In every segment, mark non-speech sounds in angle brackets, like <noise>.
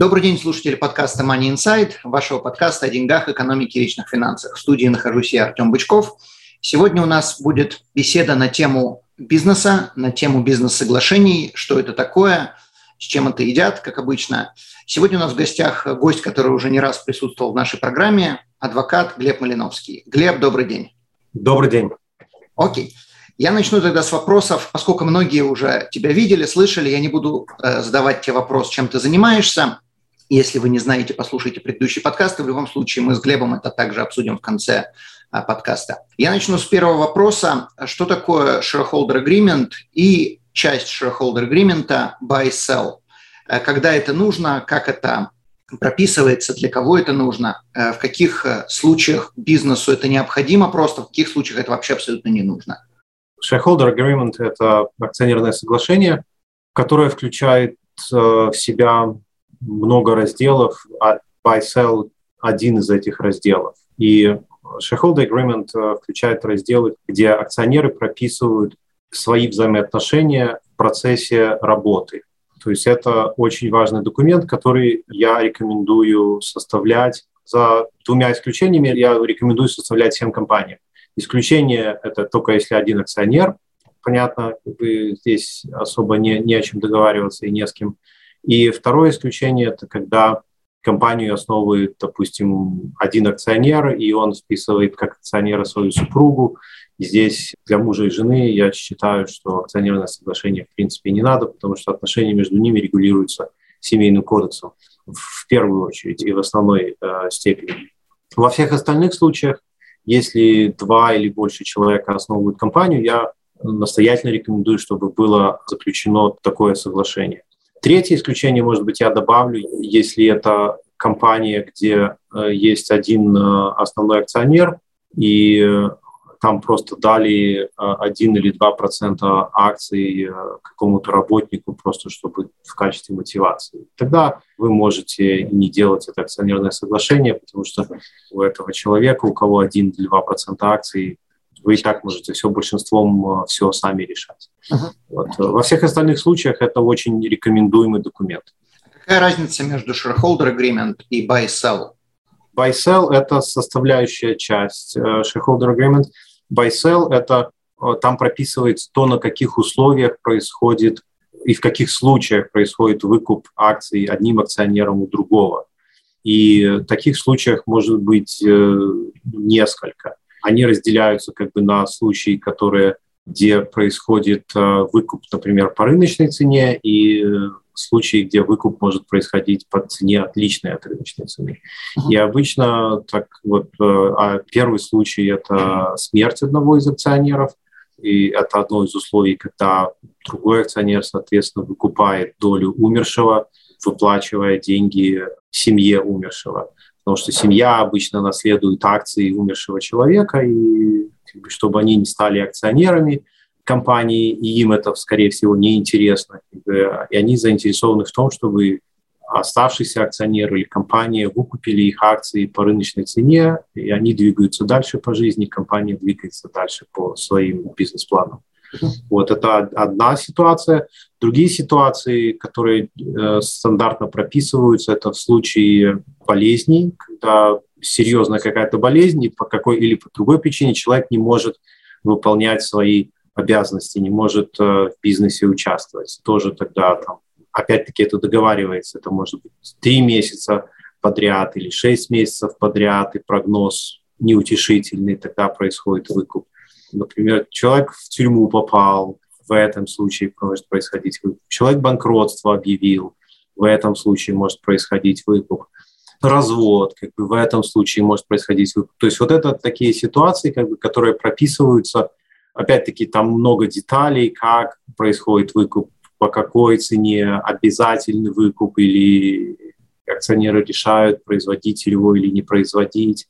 Добрый день, слушатели подкаста Money Insight, вашего подкаста о деньгах, экономике и личных финансах. В студии нахожусь я, Артем Бычков. Сегодня у нас будет беседа на тему бизнеса, на тему бизнес-соглашений, что это такое, с чем это едят, как обычно. Сегодня у нас в гостях гость, который уже не раз присутствовал в нашей программе, адвокат Глеб Малиновский. Глеб, добрый день. Добрый день. Окей. Я начну тогда с вопросов, поскольку многие уже тебя видели, слышали, я не буду э, задавать тебе вопрос, чем ты занимаешься. Если вы не знаете, послушайте предыдущие подкасты. В любом случае мы с Глебом это также обсудим в конце э, подкаста. Я начну с первого вопроса. Что такое shareholder agreement и часть shareholder agreement buy-sell? Э, когда это нужно, как это прописывается, для кого это нужно, в каких случаях бизнесу это необходимо просто, в каких случаях это вообще абсолютно не нужно. Shareholder Agreement – это акционерное соглашение, которое включает э, в себя много разделов, а buy-sell – один из этих разделов. И Shareholder Agreement э, включает разделы, где акционеры прописывают свои взаимоотношения в процессе работы. То есть это очень важный документ, который я рекомендую составлять. За двумя исключениями я рекомендую составлять всем компаниям. Исключение – это только если один акционер. Понятно, здесь особо не, не о чем договариваться и не с кем. И второе исключение – это когда компанию основывает, допустим, один акционер, и он списывает как акционера свою супругу. Здесь для мужа и жены я считаю, что акционерное соглашение в принципе не надо, потому что отношения между ними регулируются семейным кодексом в первую очередь и в основной э, степени. Во всех остальных случаях если два или больше человек основывают компанию, я настоятельно рекомендую, чтобы было заключено такое соглашение. Третье исключение, может быть, я добавлю, если это компания, где э, есть один э, основной акционер, и там просто дали 1 или 2 процента акций э, какому-то работнику просто чтобы в качестве мотивации. Тогда вы можете не делать это акционерное соглашение, потому что у этого человека, у кого 1 или 2 процента акций, вы и так можете все большинством э, все сами решать. Uh-huh. Вот. Во всех остальных случаях это очень рекомендуемый документ. Какая разница между shareholder agreement и buy-sell? Buy-sell – это составляющая часть э, shareholder agreement – Buy-sell – это э, там прописывается то, на каких условиях происходит и в каких случаях происходит выкуп акций одним акционером у другого. И таких случаев может быть несколько. Они разделяются как бы на случаи, которые, где происходит э, выкуп, например, по рыночной цене, и случаи, где выкуп может происходить по цене отличной от рыночной цены. Uh-huh. И обычно так вот э, а первый случай это смерть одного из акционеров, и это одно из условий, когда другой акционер, соответственно, выкупает долю умершего, выплачивая деньги семье умершего. Потому что семья обычно наследует акции умершего человека, и чтобы они не стали акционерами, компании, и им это, скорее всего, неинтересно. И они заинтересованы в том, чтобы оставшиеся акционеры или компания выкупили их акции по рыночной цене, и они двигаются дальше по жизни, компания двигается дальше по своим бизнес-планам. Вот это одна ситуация. Другие ситуации, которые э, стандартно прописываются, это в случае болезней, когда серьезная какая-то болезнь, и по какой или по другой причине человек не может выполнять свои обязанности, не может э, в бизнесе участвовать. Тоже тогда там, опять-таки это договаривается, это может быть три месяца подряд или шесть месяцев подряд, и прогноз неутешительный, тогда происходит выкуп. Например, человек в тюрьму попал, в этом случае может происходить выкуп. Человек банкротство объявил, в этом случае может происходить выкуп. Развод, как бы в этом случае может происходить. То есть вот это такие ситуации, как бы, которые прописываются Опять-таки там много деталей, как происходит выкуп, по какой цене, обязательный выкуп или акционеры решают, производить его или не производить.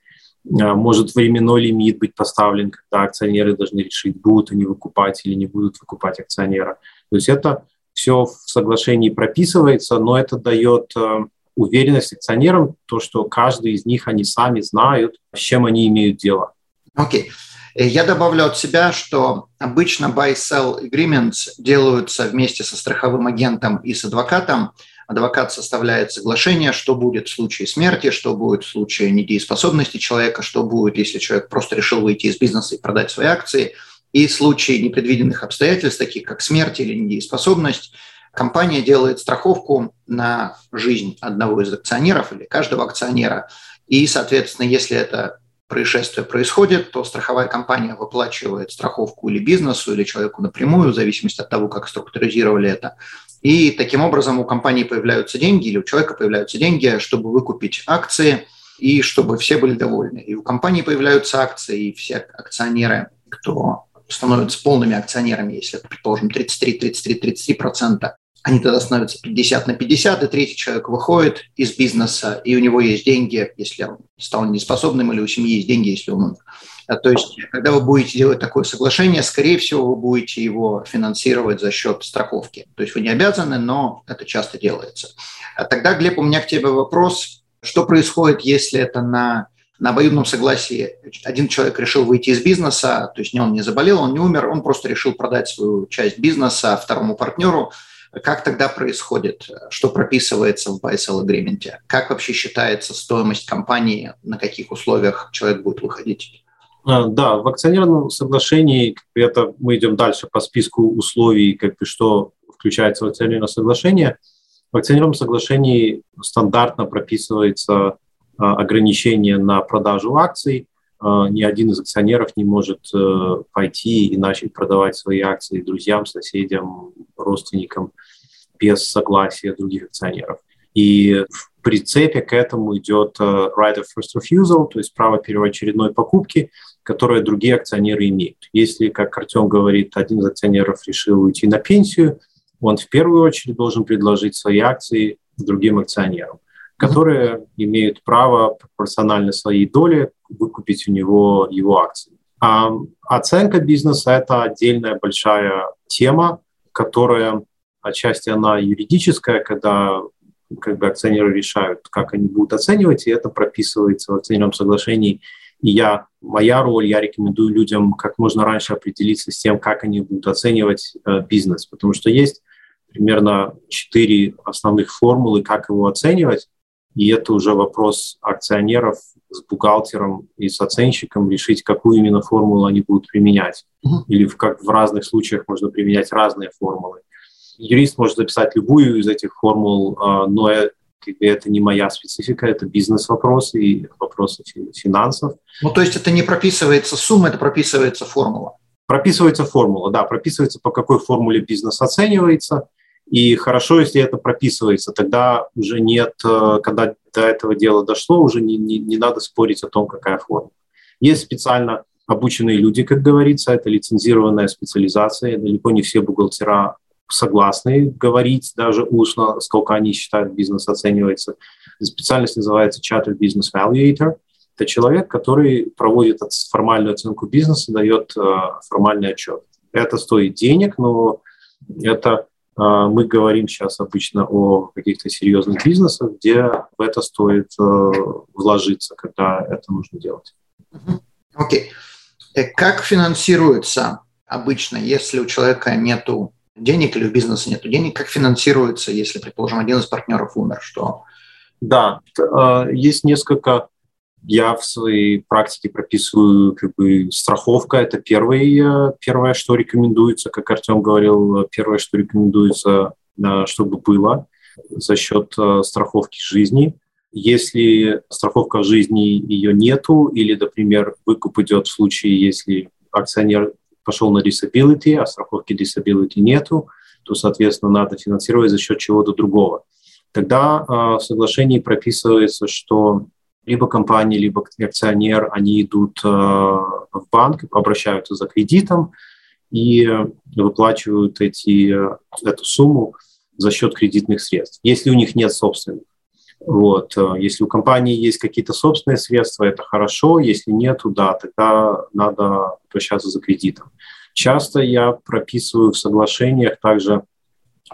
А, может временной лимит быть поставлен, когда акционеры должны решить, будут они выкупать или не будут выкупать акционера. То есть это все в соглашении прописывается, но это дает э, уверенность акционерам, то, что каждый из них, они сами знают, с чем они имеют дело. Окей. Okay. Э, я добавлю от себя, что обычно buy-sell agreements делаются вместе со страховым агентом и с адвокатом. Адвокат составляет соглашение, что будет в случае смерти, что будет в случае недееспособности человека, что будет, если человек просто решил выйти из бизнеса и продать свои акции. И в случае непредвиденных обстоятельств, таких как смерть или недееспособность, компания делает страховку на жизнь одного из акционеров или каждого акционера. И, соответственно, если это происшествие происходит, то страховая компания выплачивает страховку или бизнесу, или человеку напрямую, в зависимости от того, как структуризировали это. И таким образом у компании появляются деньги или у человека появляются деньги, чтобы выкупить акции и чтобы все были довольны. И у компании появляются акции, и все акционеры, кто становятся полными акционерами, если это, предположим, 33, 33, 33 процента, они тогда становятся 50 на 50, и третий человек выходит из бизнеса, и у него есть деньги, если он стал неспособным, или у семьи есть деньги, если он умер. А, то есть, когда вы будете делать такое соглашение, скорее всего, вы будете его финансировать за счет страховки. То есть вы не обязаны, но это часто делается. А тогда, Глеб, у меня к тебе вопрос. Что происходит, если это на, на обоюдном согласии один человек решил выйти из бизнеса, то есть не он не заболел, он не умер, он просто решил продать свою часть бизнеса второму партнеру – как тогда происходит? Что прописывается в buy-sell agreement? Как вообще считается стоимость компании? На каких условиях человек будет выходить? А, да, в акционерном соглашении это мы идем дальше по списку условий, как бы что включается в акционерное соглашение. В акционерном соглашении стандартно прописывается а, ограничение на продажу акций. А, ни один из акционеров не может э, пойти и начать продавать свои акции друзьям, соседям, родственникам без согласия других акционеров. И в прицепе к этому идет э, right of first refusal, то есть право первоочередной покупки, которое другие акционеры имеют. Если, как Артем говорит, один из акционеров решил уйти на пенсию, он в первую очередь должен предложить свои акции другим акционерам, которые имеют право пропорционально своей доле выкупить у него его акции. А оценка бизнеса – это отдельная большая тема, которая отчасти она юридическая, когда как бы акционеры решают, как они будут оценивать, и это прописывается в акционерном соглашении. И я, моя роль, я рекомендую людям как можно раньше определиться с тем, как они будут оценивать э, бизнес, потому что есть примерно четыре основных формулы, как его оценивать, и это уже вопрос акционеров с бухгалтером и с оценщиком решить, какую именно формулу они будут применять. Uh-huh. Или в, как в разных случаях можно применять разные формулы юрист может записать любую из этих формул, а, но это не моя специфика, это бизнес-вопросы и вопросы финансов. Ну, то есть это не прописывается сумма, это прописывается формула? Прописывается формула, да, прописывается, по какой формуле бизнес оценивается. И хорошо, если это прописывается, тогда уже нет, э, когда до этого дела дошло, уже не, не, не надо спорить о том, какая формула. Есть специально обученные люди, как говорится, это лицензированная специализация. Далеко не все бухгалтера согласны говорить даже устно, сколько они считают бизнес оценивается. Специальность называется Chartered Business Valuator. Это человек, который проводит формальную оценку бизнеса, дает э, формальный отчет. Это стоит денег, но это мы говорим сейчас обычно о каких-то серьезных бизнесах, где в это стоит э, вложиться, когда это нужно делать. Окей. Okay. Как финансируется обычно, если у человека нету денег или у бизнеса нет денег, как финансируется, если, предположим, один из партнеров умер, что... Да, а, есть несколько я в своей практике прописываю как бы страховка. Это первое, первое, что рекомендуется, как Артем говорил, первое, что рекомендуется, чтобы было за счет а, страховки жизни. Если страховка жизни ее нету, или, например, выкуп идет в случае, если акционер пошел на disability, а страховки disability нету, то, соответственно, надо финансировать за счет чего-то другого. Тогда э, в соглашении прописывается, что либо компания, либо акционер, они идут э, в банк, обращаются за кредитом и выплачивают эти, эту сумму за счет кредитных средств, если у них нет собственных. Вот. Э, если у компании есть какие-то собственные средства, это хорошо. Если нету, да, тогда надо обращаться за кредитом. Часто я прописываю в соглашениях также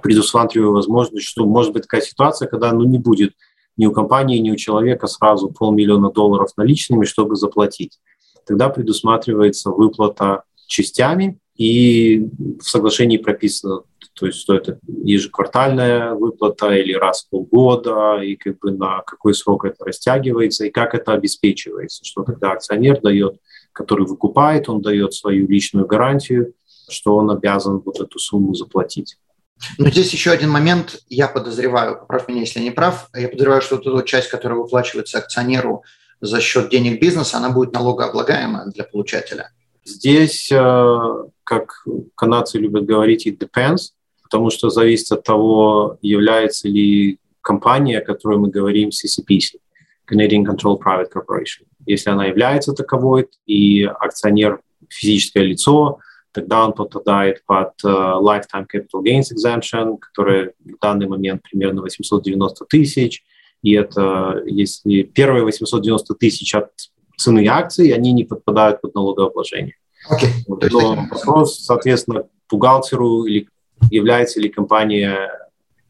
предусматриваю возможность, что может быть такая ситуация, когда ну, не будет ни у компании, ни у человека сразу полмиллиона долларов наличными, чтобы заплатить. Тогда предусматривается выплата частями, и в соглашении прописано, то есть что это ежеквартальная выплата или раз в полгода, и как бы на какой срок это растягивается, и как это обеспечивается, что тогда акционер дает, который выкупает, он дает свою личную гарантию, что он обязан вот эту сумму заплатить. Но здесь еще один момент, я подозреваю, поправь меня, если я не прав, я подозреваю, что вот эта часть, которая выплачивается акционеру за счет денег бизнеса, она будет налогооблагаемая для получателя. Здесь, э, как канадцы любят говорить, it depends, потому что зависит от того, является ли компания, о которой мы говорим, CCPC, Canadian Control Private Corporation. Если она является таковой, и акционер физическое лицо, тогда он попадает под uh, Lifetime Capital Gains Exemption, который в данный момент примерно 890 тысяч. И это если первые 890 тысяч от цены акций, они не подпадают под налогообложение. Okay. Вот, но вопрос, соответственно, бухгалтеру или является ли компания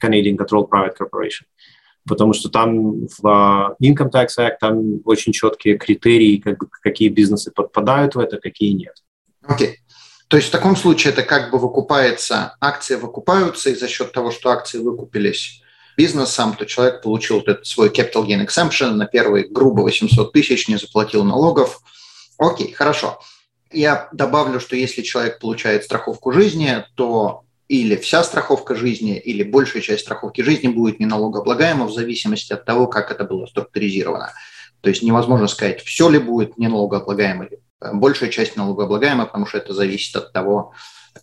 Canadian Control Private Corporation. Потому что там в uh, Income Tax Act там очень четкие критерии, как какие бизнесы подпадают в это, какие нет. Окей. Okay. То есть в таком случае это как бы выкупается, акции выкупаются, и за счет того, что акции выкупились бизнесом, то человек получил вот этот свой capital gain exemption на первые грубо 800 тысяч, не заплатил налогов. Окей, хорошо. Я добавлю, что если человек получает страховку жизни, то или вся страховка жизни, или большая часть страховки жизни будет не налогооблагаема в зависимости от того, как это было структуризировано. То есть невозможно сказать, все ли будет не налогооблагаемо или большая часть налогооблагаема, потому что это зависит от того,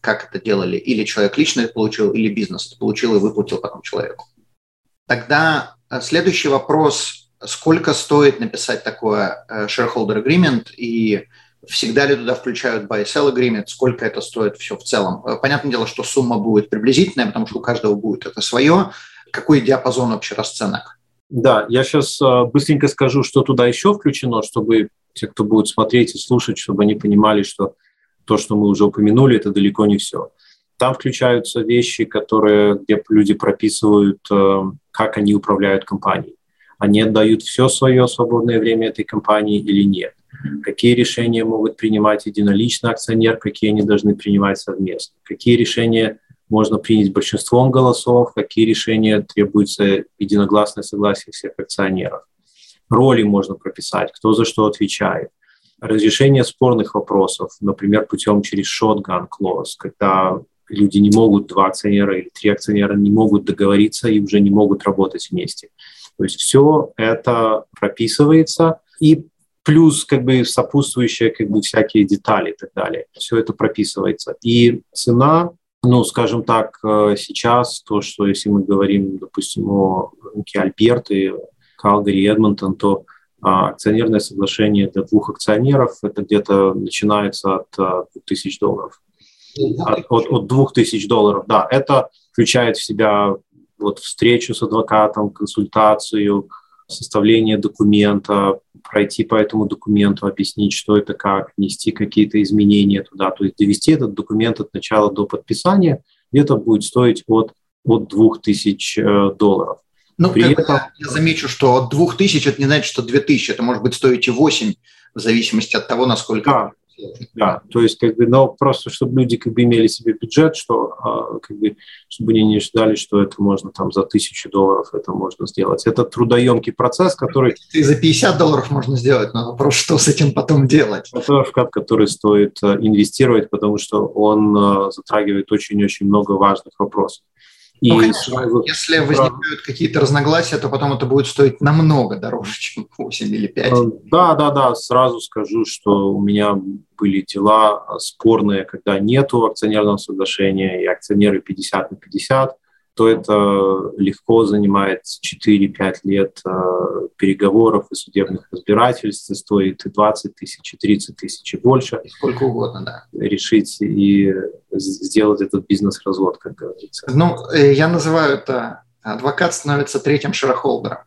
как это делали. Или человек лично это получил, или бизнес это получил и выплатил потом человеку. Тогда э, следующий вопрос. Сколько стоит написать такое э, shareholder agreement и всегда ли туда включают buy-sell agreement, сколько это стоит все в целом? Э, понятное дело, что сумма будет приблизительная, потому что у каждого будет это свое. Какой диапазон вообще расценок? Да, я сейчас быстренько скажу, что туда еще включено, чтобы те, кто будет смотреть и слушать, чтобы они понимали, что то, что мы уже упомянули, это далеко не все. Там включаются вещи, которые, где люди прописывают, э, как они управляют компанией. Они отдают все свое свободное время этой компании или нет. Какие решения могут принимать единолично акционер, какие они должны принимать совместно. Какие решения можно принять большинством голосов, какие решения требуется единогласное согласие всех акционеров роли можно прописать, кто за что отвечает. Разрешение спорных вопросов, например, путем через shotgun clause, когда люди не могут, два акционера или три акционера не могут договориться и уже не могут работать вместе. То есть все это прописывается, и плюс как бы сопутствующие как бы всякие детали и так далее. Все это прописывается. И цена, ну, скажем так, э, сейчас то, что если мы говорим, допустим, о рынке Альберты, Калгари и Эдмонтон, то а, акционерное соглашение для двух акционеров это где-то начинается от 2000 а, долларов. От, от, от 2000 долларов, да. Это включает в себя вот встречу с адвокатом, консультацию, составление документа, пройти по этому документу, объяснить, что это как, внести какие-то изменения туда, то есть довести этот документ от начала до подписания, где-то будет стоить от, от 2000 э, долларов. Ну, При этом... я, я замечу, что от 2000 это не значит, что 2000, это может быть стоить и 8, в зависимости от того, насколько... Да, да, то есть, как бы, но просто, чтобы люди как бы имели себе бюджет, что, а, как бы, чтобы они не ждали, что это можно там за тысячу долларов это можно сделать. Это трудоемкий процесс, который... И за 50 долларов можно сделать, но вопрос, что с этим потом делать? Это вклад, который стоит э, инвестировать, потому что он э, затрагивает очень-очень много важных вопросов. И ну, конечно, сразу... если возникают какие-то разногласия, то потом это будет стоить намного дороже, <laughs> чем 8 или 5. Э, да, да, да, сразу скажу, что у меня были дела спорные, когда нету акционерного соглашения, и акционеры 50 на 50 то это легко занимает 4-5 лет э, переговоров и судебных разбирательств, стоит и 20 тысяч, и 30 тысяч, и больше. И сколько угодно, да. Решить и сделать этот бизнес-развод, как говорится. Ну, э, я называю это адвокат становится третьим шерохолдером.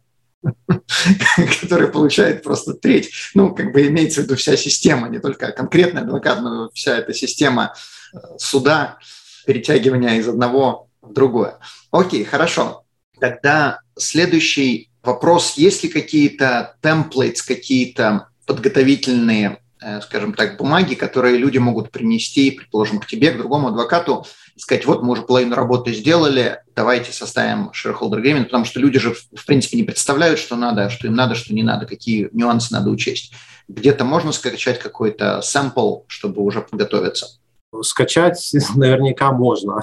<laughs> который получает просто треть. Ну, как бы имеется в виду вся система, не только конкретный адвокат, но вся эта система э, суда, перетягивания из одного другое. Окей, хорошо. Тогда следующий вопрос. Есть ли какие-то темплейтс, какие-то подготовительные Э, скажем так, бумаги, которые люди могут принести, предположим, к тебе, к другому адвокату, и сказать, вот мы уже половину работы сделали, давайте составим shareholder agreement, потому что люди же, в принципе, не представляют, что надо, что им надо, что не надо, какие нюансы надо учесть. Где-то можно скачать какой-то sample, чтобы уже подготовиться? Скачать <laughs> наверняка можно.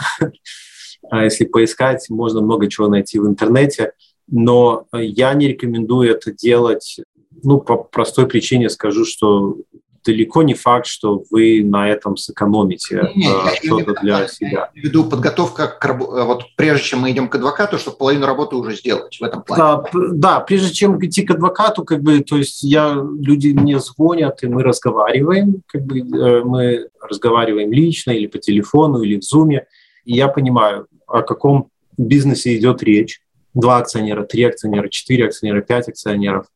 А если поискать, можно много чего найти в интернете, но я не рекомендую это делать ну, по простой причине скажу, что далеко не факт, что вы на этом сэкономите э, что-то для себя. Я веду подготовка к э, вот прежде чем мы идем к адвокату, чтобы половину работы уже сделать в этом плане. Да, да, прежде чем идти к адвокату, как бы, то есть я люди мне звонят и мы разговариваем, как бы э, мы разговариваем лично или по телефону или в зуме, и я понимаю, о каком бизнесе идет речь. Два акционера, три акционера, четыре акционера, пять акционеров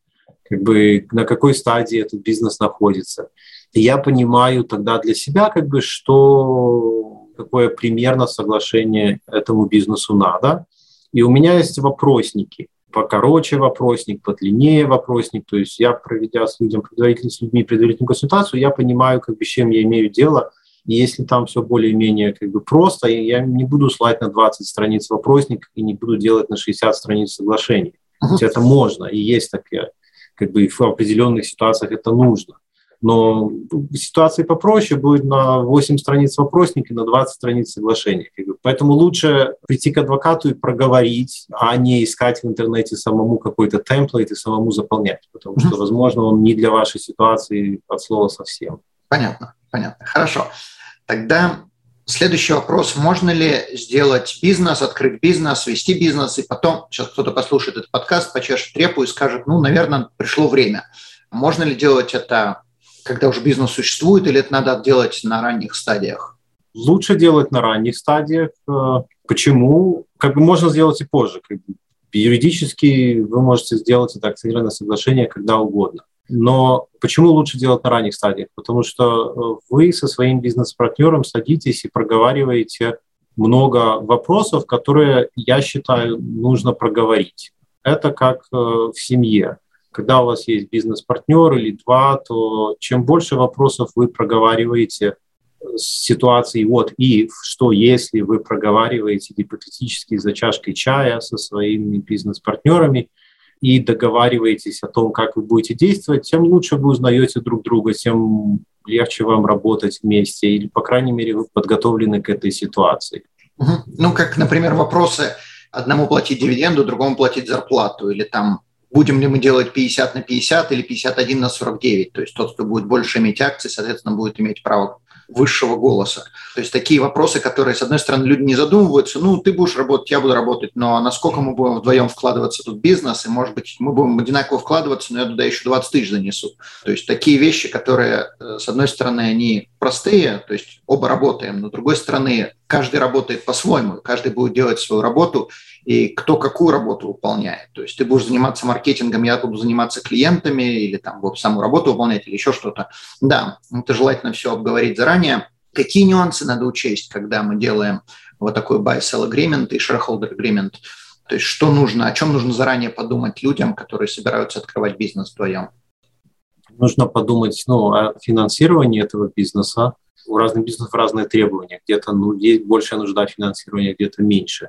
как бы на какой стадии этот бизнес находится. И я понимаю тогда для себя, как бы, что какое примерно соглашение этому бизнесу надо. И у меня есть вопросники. Покороче вопросник, подлиннее вопросник. То есть я, проведя с, людьми, предварительно, с людьми предварительную консультацию, я понимаю, как бы, с чем я имею дело. И если там все более-менее как бы просто, я не буду слать на 20 страниц вопросник и не буду делать на 60 страниц соглашений. Uh-huh. Это можно, и есть такие как бы в определенных ситуациях это нужно. Но ситуации попроще будет на 8 страниц вопросника, на 20 страниц соглашения. Поэтому лучше прийти к адвокату и проговорить, а не искать в интернете самому какой-то темплейт и самому заполнять, потому что, возможно, он не для вашей ситуации от слова совсем. Понятно, понятно. Хорошо. Тогда Следующий вопрос. Можно ли сделать бизнес, открыть бизнес, вести бизнес, и потом, сейчас кто-то послушает этот подкаст, почешет трепу и скажет, ну, наверное, пришло время. Можно ли делать это, когда уже бизнес существует, или это надо делать на ранних стадиях? Лучше делать на ранних стадиях. Э, почему? Как бы можно сделать и позже. Как бы юридически вы можете сделать это акционерное соглашение когда угодно. Но почему лучше делать на ранних стадиях? Потому что э, вы со своим бизнес-партнером садитесь и проговариваете много вопросов, которые, я считаю, нужно проговорить. Это как э, в семье. Когда у вас есть бизнес-партнер или два, то чем больше вопросов вы проговариваете с ситуацией вот и что если вы проговариваете гипотетически за чашкой чая со своими бизнес-партнерами – и договариваетесь о том, как вы будете действовать, тем лучше вы узнаете друг друга, тем легче вам работать вместе, или, по крайней мере, вы подготовлены к этой ситуации. Ну, как, например, вопросы одному платить дивиденду, другому платить зарплату, или там будем ли мы делать 50 на 50 или 51 на 49. То есть тот, кто будет больше иметь акций, соответственно, будет иметь право высшего голоса. То есть такие вопросы, которые, с одной стороны, люди не задумываются, ну, ты будешь работать, я буду работать, но насколько мы будем вдвоем вкладываться тут в бизнес, и, может быть, мы будем одинаково вкладываться, но я туда еще 20 тысяч занесу. То есть такие вещи, которые, э, с одной стороны, они простые, то есть оба работаем, но с другой стороны, каждый работает по-своему, каждый будет делать свою работу, и кто какую работу выполняет. То есть ты будешь заниматься маркетингом, я буду заниматься клиентами или там вот саму работу выполнять или еще что-то. Да, это желательно все обговорить заранее. Какие нюансы надо учесть, когда мы делаем вот такой buy-sell agreement и shareholder agreement? То есть что нужно, о чем нужно заранее подумать людям, которые собираются открывать бизнес вдвоем? Нужно подумать ну, о финансировании этого бизнеса. У разных бизнесов разные требования. Где-то ну, есть большая нужда финансирования, где-то меньше.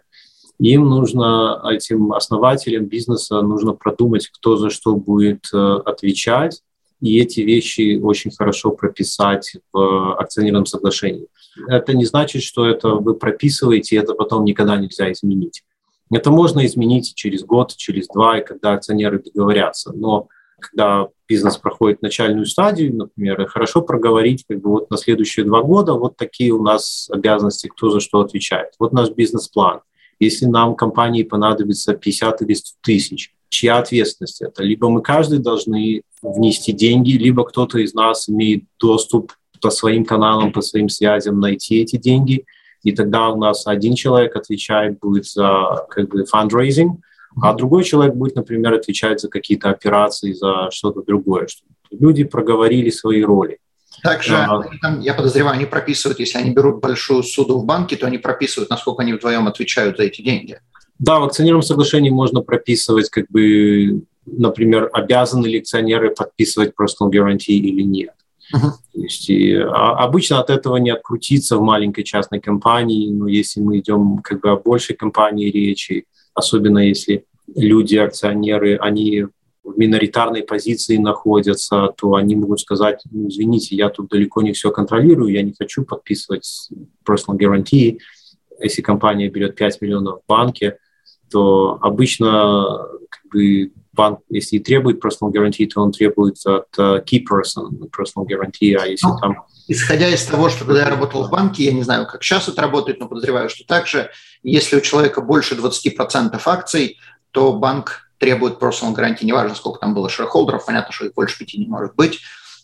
Им нужно, этим основателям бизнеса, нужно продумать, кто за что будет э, отвечать, и эти вещи очень хорошо прописать в акционерном соглашении. Это не значит, что это вы прописываете, и это потом никогда нельзя изменить. Это можно изменить через год, через два, и когда акционеры договорятся. Но когда бизнес проходит начальную стадию, например, хорошо проговорить, как бы вот на следующие два года вот такие у нас обязанности, кто за что отвечает. Вот наш бизнес-план. Если нам компании понадобится 50 или 100 тысяч, чья ответственность это? Либо мы каждый должны внести деньги, либо кто-то из нас имеет доступ по своим каналам, по своим связям найти эти деньги, и тогда у нас один человек отвечает будет за как бы fundraising, А другой человек будет, например, отвечать за какие-то операции, за что-то другое, чтобы люди проговорили свои роли. Также, а, я подозреваю, они прописывают, если они берут большую суду в банке, то они прописывают, насколько они вдвоем отвечают за эти деньги. Да, в акционерном соглашении можно прописывать, как бы, например, обязаны ли акционеры подписывать personal guarantee или нет. Uh-huh. То есть и, а, обычно от этого не открутиться в маленькой частной компании, но если мы идем как бы о большей компании речи, особенно если люди, акционеры, они в миноритарной позиции находятся, то они могут сказать, ну, извините, я тут далеко не все контролирую, я не хочу подписывать personal guarantee. Если компания берет 5 миллионов в банке, то обычно как бы, банк, если и требует personal guarantee, то он требует от uh, key person personal guarantee, а если ну, там... Исходя из того, что когда я работал в банке, я не знаю, как сейчас это работает, но подозреваю, что также, если у человека больше 20% акций, то банк требует personal гарантии, неважно, сколько там было шерхолдеров, понятно, что их больше пяти не может быть.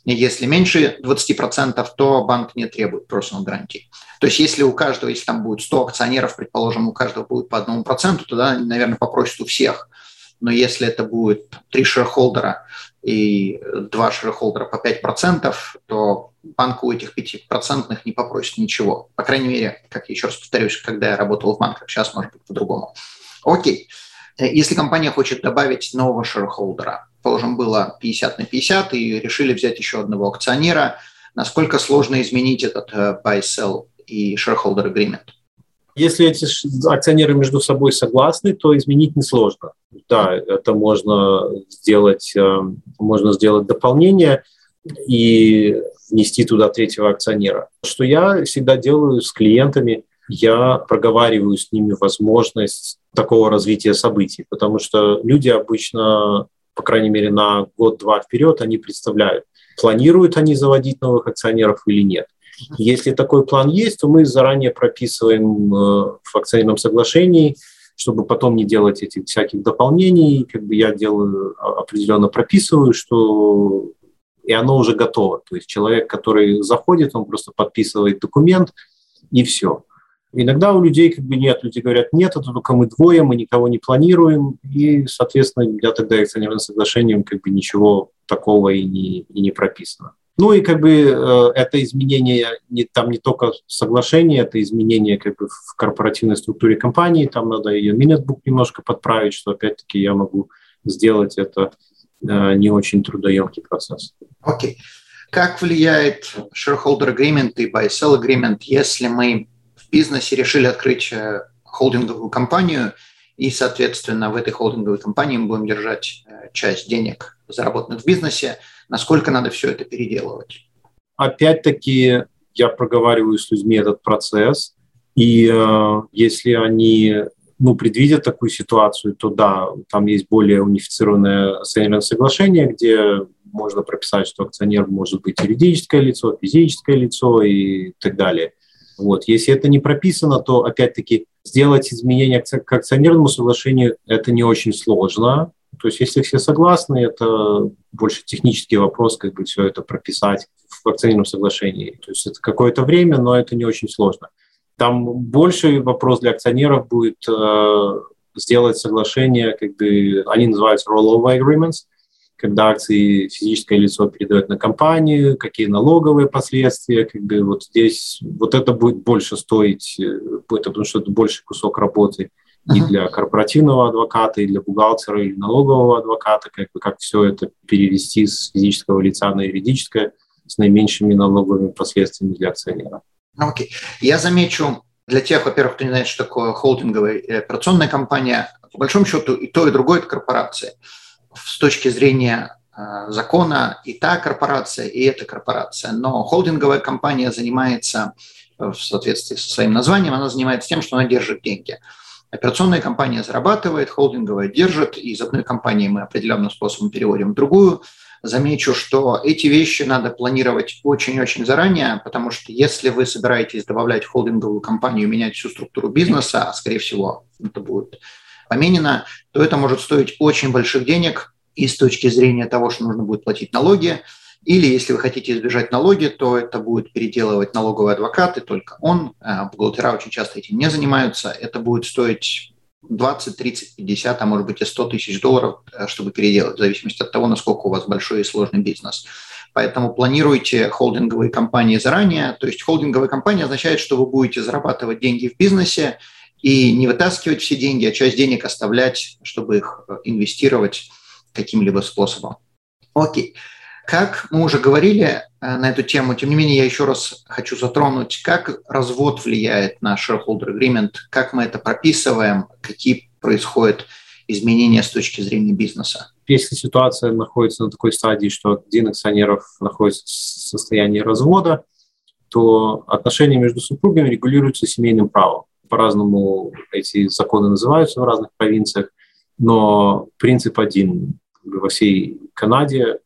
Если меньше 20%, то банк не требует personal гарантии. То есть если у каждого, если там будет 100 акционеров, предположим, у каждого будет по одному проценту, тогда, наверное, попросят у всех. Но если это будет три шерхолдера и два шерхолдера по 5%, то банк у этих 5% не попросит ничего. По крайней мере, как я еще раз повторюсь, когда я работал в банках, сейчас может быть по-другому. Окей. Э, если компания хочет добавить нового шерхолдера, положим, было 50 на 50, и решили взять еще одного акционера, насколько сложно изменить этот э, buy-sell и shareholder agreement? Если эти акционеры между собой согласны, то изменить несложно. Да, это можно сделать, э, можно сделать дополнение и внести туда третьего акционера. Что я всегда делаю с клиентами, я проговариваю с ними возможность такого развития событий, потому что люди обычно, по крайней мере, на год-два вперед, они представляют, планируют они заводить новых акционеров или нет. Если такой план есть, то мы заранее прописываем э, в акционерном соглашении, чтобы потом не делать этих всяких дополнений. Как бы я делаю определенно прописываю, что и оно уже готово. То есть человек, который заходит, он просто подписывает документ и все. Иногда у людей как бы нет, люди говорят, нет, это только мы двое, мы никого не планируем, и, соответственно, я тогда акционерным соглашением как бы ничего такого и не, и не прописано. Ну и как бы э, это изменение не, там не только соглашение, это изменение как бы в корпоративной структуре компании, там надо ее минетбук немножко подправить, что опять-таки я могу сделать это э, не очень трудоемкий процесс. Окей. Okay. Как влияет shareholder agreement и buy-sell agreement, если мы бизнесе решили открыть э, холдинговую компанию, и, соответственно, в этой холдинговой компании мы будем держать э, часть денег, заработанных в бизнесе. Насколько надо все это переделывать? Опять-таки, я проговариваю с людьми этот процесс, и э, если они ну, предвидят такую ситуацию, то да, там есть более унифицированное акционерное соглашение, где можно прописать, что акционер может быть юридическое лицо, физическое лицо и так далее – вот. Если это не прописано, то, опять-таки, сделать изменения к акционерному соглашению – это не очень сложно. То есть, если все согласны, это больше технический вопрос, как бы все это прописать в акционерном соглашении. То есть, это какое-то время, но это не очень сложно. Там больший вопрос для акционеров будет э, сделать соглашение, как бы они называются rollover agreements – когда акции физическое лицо передает на компанию, какие налоговые последствия, как бы вот здесь вот это будет больше стоить, э, потому что это больше кусок работы и для корпоративного адвоката, и для бухгалтера, и налогового адвоката, как бы как все это перевести с физического лица на юридическое с наименьшими налоговыми последствиями для акционера. Окей. Okay. Я замечу, для тех, во-первых, кто не знает, что такое холдинговая операционная компания, по большому счету и то, и другое – это корпорация с точки зрения э, закона и та корпорация, и эта корпорация. Но холдинговая компания занимается, э, в соответствии со своим названием, она занимается тем, что она держит деньги. Операционная компания зарабатывает, холдинговая держит, и из одной компании мы определенным способом переводим в другую. Замечу, что эти вещи надо планировать очень-очень заранее, потому что если вы собираетесь добавлять холдинговую компанию, менять всю структуру бизнеса, а скорее всего это будет поменено, то это может стоить очень больших денег и с точки зрения того, что нужно будет платить налоги, или если вы хотите избежать налоги, то это будет переделывать налоговый адвокат, и только он. А бухгалтера очень часто этим не занимаются. Это будет стоить 20, 30, 50, а может быть и 100 тысяч долларов, э, чтобы переделать, в зависимости от того, насколько у вас большой и сложный бизнес. Поэтому планируйте холдинговые компании заранее. То есть холдинговая компания означает, что вы будете зарабатывать деньги в бизнесе и не вытаскивать все деньги, а часть денег оставлять, чтобы их э, инвестировать каким-либо способом. Окей. Как мы уже говорили э, на эту тему, тем не менее, я еще раз хочу затронуть, как развод влияет на shareholder agreement, как мы это прописываем, какие происходят изменения с точки зрения бизнеса если ситуация находится на такой стадии, что один акционеров находится в состоянии развода, то отношения между супругами регулируются семейным правом. По-разному эти законы называются в разных провинциях, но принцип один во всей Канаде.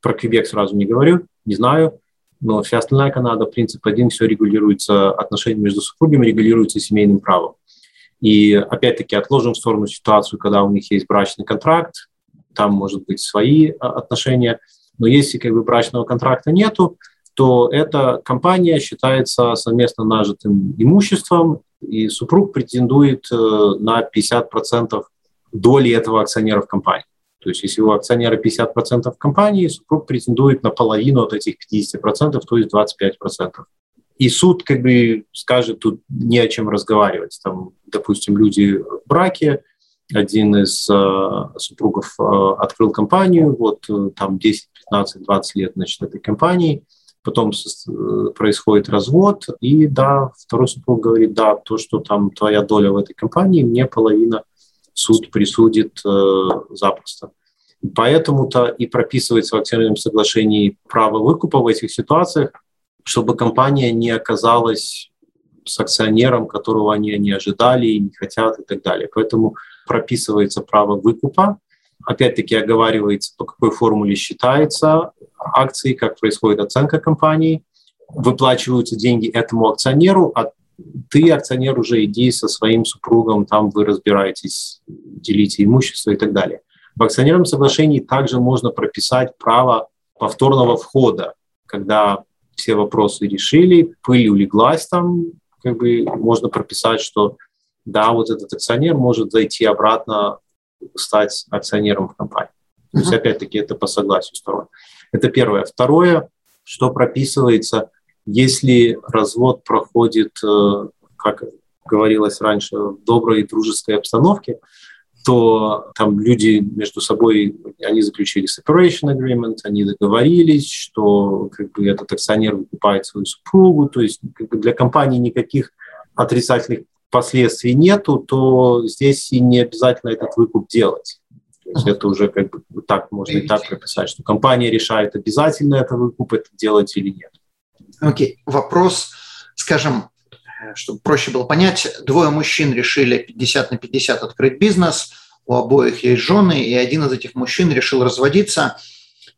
Про Квебек сразу не говорю, не знаю, но вся остальная Канада, принцип один, все регулируется, отношения между супругами регулируются семейным правом. И опять-таки отложим в сторону ситуацию, когда у них есть брачный контракт, там может быть свои а, отношения. Но если как бы брачного контракта нету, то эта компания считается совместно нажитым имуществом, и супруг претендует э, на 50% доли этого акционера в компании. То есть если у акционера 50% в компании, супруг претендует на половину от этих 50%, то есть 25%. И суд как бы скажет, тут не о чем разговаривать. Там, допустим, люди в браке, один из э, супругов э, открыл компанию, вот э, там 10, 15, 20 лет, значит, этой компании, потом э, происходит развод, и да, второй супруг говорит, да, то, что там твоя доля в этой компании, мне половина суд присудит э, запросто. Поэтому-то и прописывается в акционерном соглашении право выкупа в этих ситуациях, чтобы компания не оказалась с акционером, которого они не ожидали и не хотят и так далее. Поэтому прописывается право выкупа, опять-таки оговаривается, по какой формуле считается акции, как происходит оценка компании, выплачиваются деньги этому акционеру, а ты, акционер, уже иди со своим супругом, там вы разбираетесь, делите имущество и так далее. В акционерном соглашении также можно прописать право повторного входа, когда все вопросы решили, пыль улеглась там, как бы можно прописать, что да, вот этот акционер может зайти обратно, стать акционером в компании. То есть, опять-таки, это по согласию сторон. Это первое. Второе, что прописывается, если развод проходит, э, как говорилось раньше, в доброй и дружеской обстановке, то там люди между собой, они заключили separation agreement, они договорились, что как бы, этот акционер выкупает свою супругу, то есть как бы, для компании никаких отрицательных последствий нету, то здесь и не обязательно этот выкуп делать. То есть это уже как бы так можно и так прописать, что компания решает, обязательно это выкуп это делать или нет. Окей, okay. вопрос, скажем, чтобы проще было понять, двое мужчин решили 50 на 50 открыть бизнес, у обоих есть жены, и один из этих мужчин решил разводиться.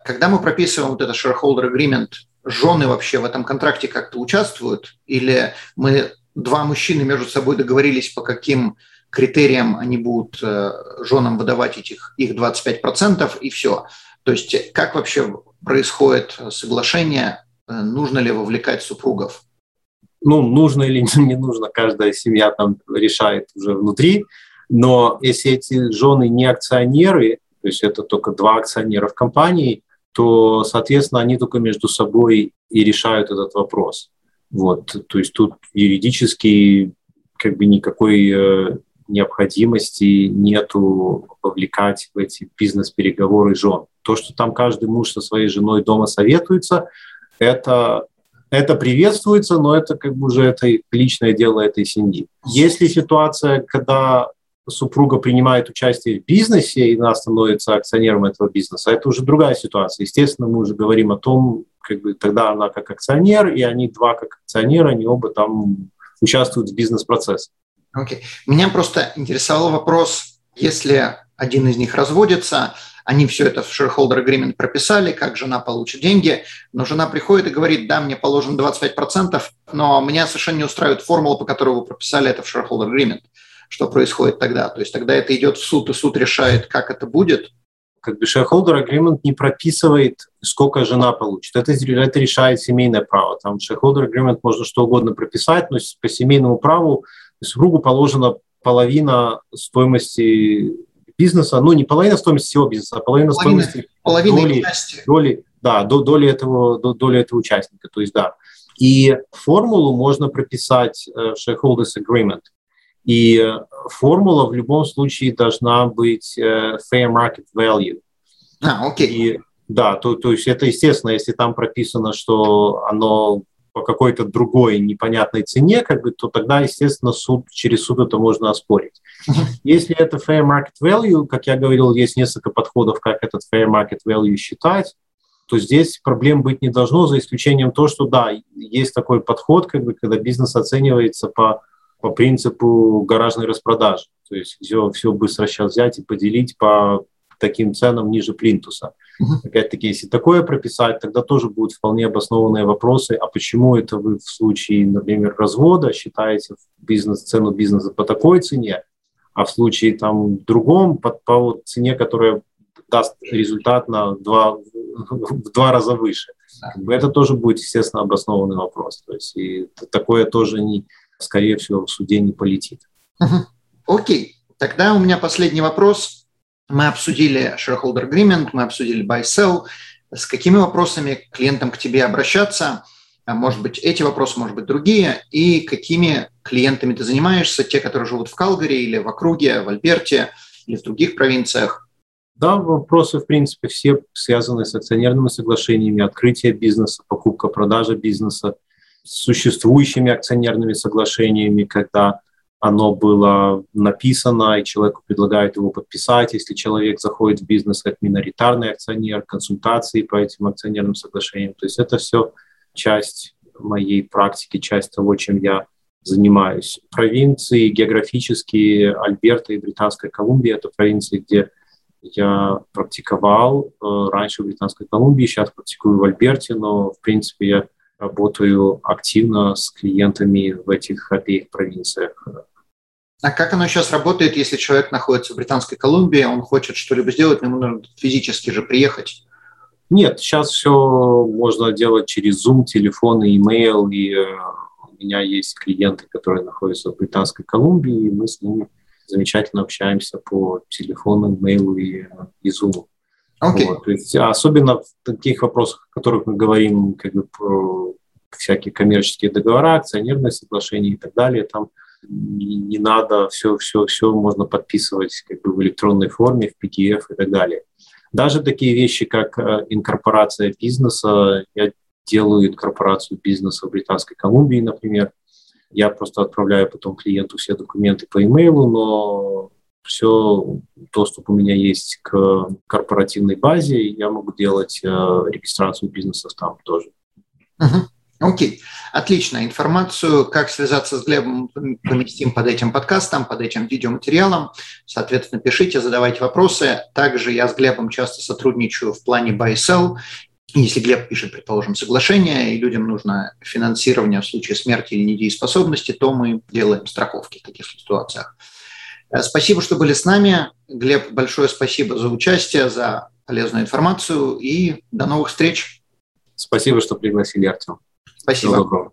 Когда мы прописываем вот это shareholder agreement, жены вообще в этом контракте как-то участвуют? Или мы два мужчины между собой договорились, по каким критериям они будут э, женам выдавать этих, их 25%, и все. То есть как вообще происходит соглашение, э, нужно ли вовлекать супругов? Ну, нужно или не нужно, каждая семья там решает уже внутри. Но если эти жены не акционеры, то есть это только два акционера в компании, то, соответственно, они только между собой и решают этот вопрос. Вот, то есть тут юридически как бы никакой э, необходимости нету вовлекать в эти бизнес-переговоры жен. То, что там каждый муж со своей женой дома советуется, это, это приветствуется, но это как бы уже это личное дело этой семьи. Если ситуация, когда супруга принимает участие в бизнесе, и она становится акционером этого бизнеса, это уже другая ситуация. Естественно, мы уже говорим о том, как бы тогда она как акционер, и они два как акционера, они оба там участвуют в бизнес-процессе. Окей. Okay. Меня просто интересовал вопрос, если один из них разводится, они все это в shareholder agreement прописали, как жена получит деньги, но жена приходит и говорит, да, мне положено 25%, но меня совершенно не устраивает формула, по которой вы прописали это в shareholder agreement что происходит тогда. То есть тогда это идет в суд, и суд решает, как это будет. Как бы shareholder agreement не прописывает, сколько жена получит. Это, это решает семейное право. Там shareholder agreement можно что угодно прописать, но по семейному праву супругу положено половина стоимости бизнеса, ну не половина стоимости всего бизнеса, а половина, половина стоимости половина доли, части. доли, да, до, доли этого, до, доли этого участника. То есть да. И формулу можно прописать в shareholders agreement. И формула в любом случае должна быть fair market value. А, окей. И, да, то, то есть это естественно, если там прописано, что оно по какой-то другой непонятной цене, как бы, то тогда, естественно, суд, через суд это можно оспорить. Если это fair market value, как я говорил, есть несколько подходов, как этот fair market value считать, то здесь проблем быть не должно, за исключением того, что да, есть такой подход, как бы, когда бизнес оценивается по, по принципу гаражной распродажи. То есть все, все быстро сейчас взять и поделить по таким ценам ниже плинтуса. Опять-таки, если такое прописать, тогда тоже будут вполне обоснованные вопросы, а почему это вы в случае, например, развода считаете бизнес, цену бизнеса по такой цене, а в случае там другом по, по цене, которая даст результат на два, в два раза выше. Это тоже будет, естественно, обоснованный вопрос. То есть и такое тоже, не, скорее всего, в суде не полетит. Uh-huh. Окей, тогда у меня последний вопрос мы обсудили shareholder agreement, мы обсудили buy-sell. С какими вопросами клиентам к тебе обращаться? А может быть, эти вопросы, может быть, другие. И какими клиентами ты занимаешься? Те, которые живут в Калгари или в округе, в Альберте или в других провинциях? Да, вопросы, в принципе, все связаны с акционерными соглашениями, открытие бизнеса, покупка, продажа бизнеса, существующими акционерными соглашениями, когда оно было написано, и человеку предлагают его подписать, если человек заходит в бизнес как миноритарный акционер, консультации по этим акционерным соглашениям. То есть это все часть моей практики, часть того, чем я занимаюсь. Провинции географические Альберта и Британская Колумбия – это провинции, где я практиковал э, раньше в Британской Колумбии, сейчас практикую в Альберте, но, в принципе, я работаю активно с клиентами в этих обеих провинциях. А как оно сейчас работает, если человек находится в Британской Колумбии, он хочет что-либо сделать, но ему нужно физически же приехать? Нет, сейчас все можно делать через Zoom, телефон, имейл, и э, у меня есть клиенты, которые находятся в Британской Колумбии, и мы с ними замечательно общаемся по телефону, имейлу и, и Zoom. Okay. Вот. То есть, особенно в таких вопросах, о которых мы говорим, как бы про всякие коммерческие договора, акционерные соглашения и так далее, там не, не надо, все, все, все можно подписывать как бы в электронной форме, в PDF и так далее. Даже такие вещи, как э, инкорпорация бизнеса, я делаю инкорпорацию бизнеса в Британской Колумбии, например, я просто отправляю потом клиенту все документы по имейлу, но все, доступ у меня есть к корпоративной базе, и я могу делать э, регистрацию бизнеса там тоже. Uh-huh. Окей, отлично. Информацию, как связаться с Глебом, поместим под этим подкастом, под этим видеоматериалом. Соответственно, пишите, задавайте вопросы. Также я с Глебом часто сотрудничаю в плане buy-sell. Если Глеб пишет, предположим, соглашение, и людям нужно финансирование в случае смерти или недееспособности, то мы делаем страховки в таких ситуациях. Э, спасибо, что были с нами. Глеб, большое спасибо за участие, за полезную информацию и до новых встреч. Спасибо, что пригласили, Артем. Спасибо.